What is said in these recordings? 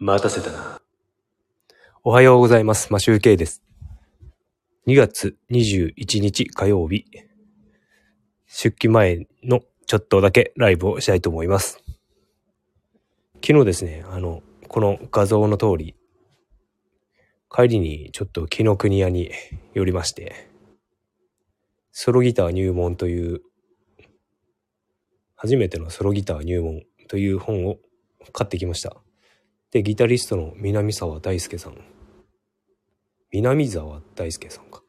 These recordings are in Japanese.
待たせたな。おはようございます。マシュウケイです。2月21日火曜日。出勤前のちょっとだけライブをしたいと思います。昨日ですね、あの、この画像の通り、帰りにちょっと木の国屋に寄りまして、ソロギター入門という、初めてのソロギター入門という本を買ってきました。で、ギタリストの南沢大輔さん。南沢大輔さんか。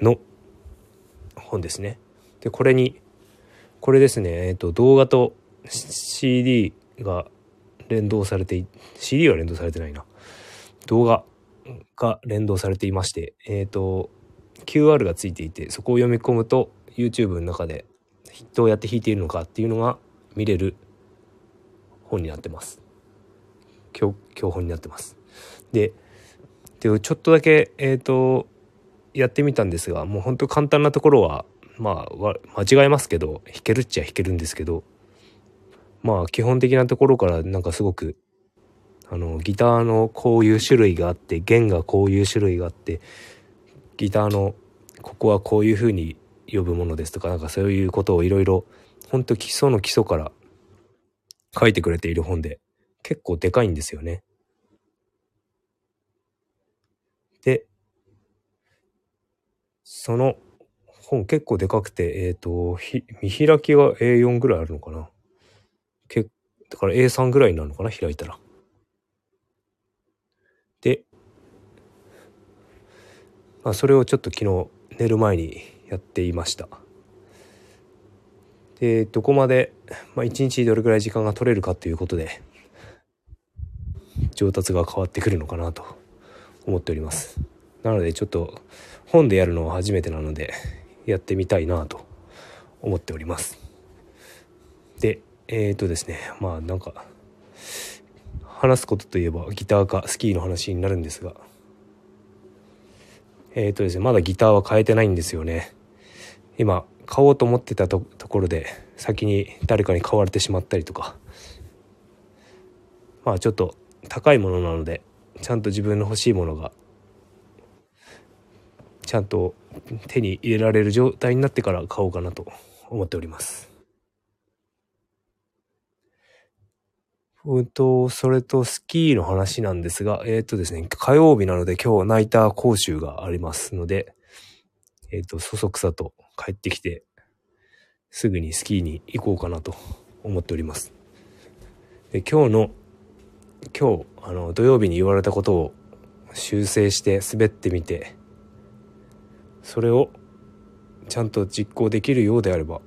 の本ですね。で、これに、これですね、えっと、動画と CD が連動されて、CD は連動されてないな。動画が連動されていまして、えっと、QR がついていて、そこを読み込むと YouTube の中でどうやって弾いているのかっていうのが見れる本になってます。教本になってます。で、でちょっとだけ、えっ、と、やってみたんですが、もう本当簡単なところは、まあ、わ間違えますけど、弾けるっちゃ弾けるんですけど、まあ、基本的なところからなんかすごく、あの、ギターのこういう種類があって、弦がこういう種類があって、ギターのここはこういう風に呼ぶものですとか、なんかそういうことをいろいろ、本当基礎の基礎から書いてくれている本で、結構でかいんですよね。で、その本結構でかくて、えっ、と、見開きが A4 ぐらいあるのかな。けだから A3 ぐらいになるのかな、開いたら。で、まあ、それをちょっと昨日寝る前にやっていました。で、どこまで、まあ、一日どれくらい時間が取れるかということで、上達が変わってくるのかなと思っております。なのでちょっと本でやるのは初めてなのでやってみたいなと思っております。で、えっ、ー、とですね、まあなんか話すことといえばギターかスキーの話になるんですが、えっ、ー、とですね、まだギターは変えてないんですよね。今買おうと思ってたところで先に誰かに買われてしまったりとかまあちょっと高いものなのでちゃんと自分の欲しいものがちゃんと手に入れられる状態になってから買おうかなと思っております。うんと、それとスキーの話なんですが、えっ、ー、とですね、火曜日なので今日ナイター講習がありますので、えっ、ー、と、そそくさと帰ってきて、すぐにスキーに行こうかなと思っております。で、今日の今日あの土曜日に言われたことを修正して滑ってみてそれをちゃんと実行できるようであれば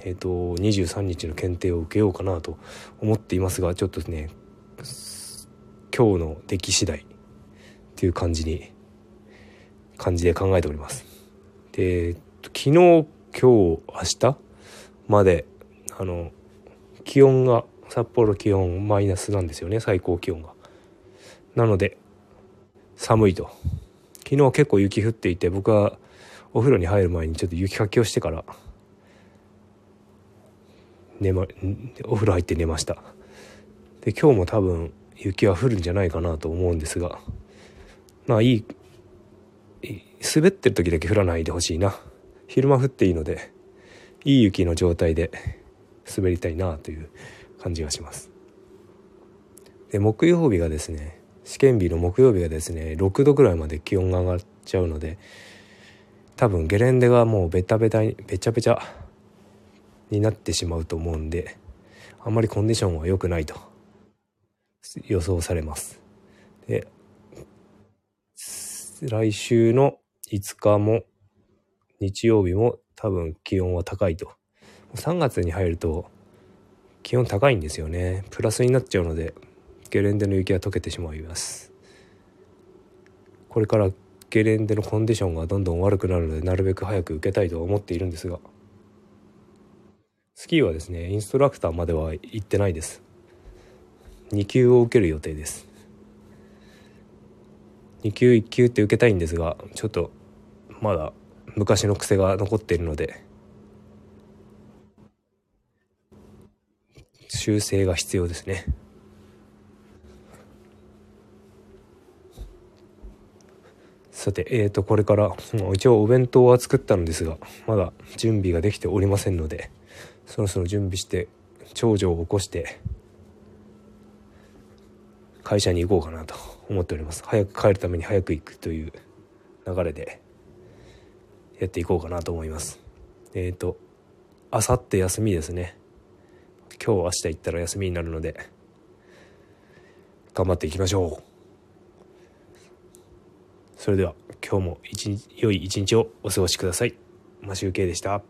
えっ、ー、と23日の検定を受けようかなと思っていますがちょっとね今日の出来次第っていう感じに感じで考えております。で昨日今日明日まであの気温が札幌気温マイナスなんですよね最高気温が。なので寒いと。昨日結構雪降っていて僕はお風呂に入る前にちょっと雪かきをしてから寝まお風呂入って寝ました。で今日も多分雪は降るんじゃないかなと思うんですがまあいい滑ってる時だけ降らないでほしいな。昼間降っていいのでいい雪の状態で滑りたいなという感じがします。で木曜日がですね試験日の木曜日がですね6度ぐらいまで気温が上がっちゃうので多分ゲレンデがもうベタベタにべちゃべちゃになってしまうと思うんであんまりコンディションは良くないと予想されます。で来週の5日も日曜日も多分気温は高いと。3月に入ると気温高いんですよね。プラスになっちゃうのでゲレンデの雪は溶けてしまいます。これからゲレンデのコンディションがどんどん悪くなるのでなるべく早く受けたいと思っているんですが。スキーはですねインストラクターまでは行ってないです。2級を受ける予定です。2級1級って受けたいんですがちょっとまだ昔の癖が残っているので修正が必要ですね。さて、えー、とこれから一応お弁当は作ったのですがまだ準備ができておりませんのでそろそろ準備して長女を起こして会社に行こうかなと思っております。早く帰るために早く行くという流れでやっていこうかなと思います。えっ、ー、とあさって休みですね。今日明日行ったら休みになるので、頑張っていきましょう。それでは今日も一日良い一日をお過ごしください。マシュウケでした。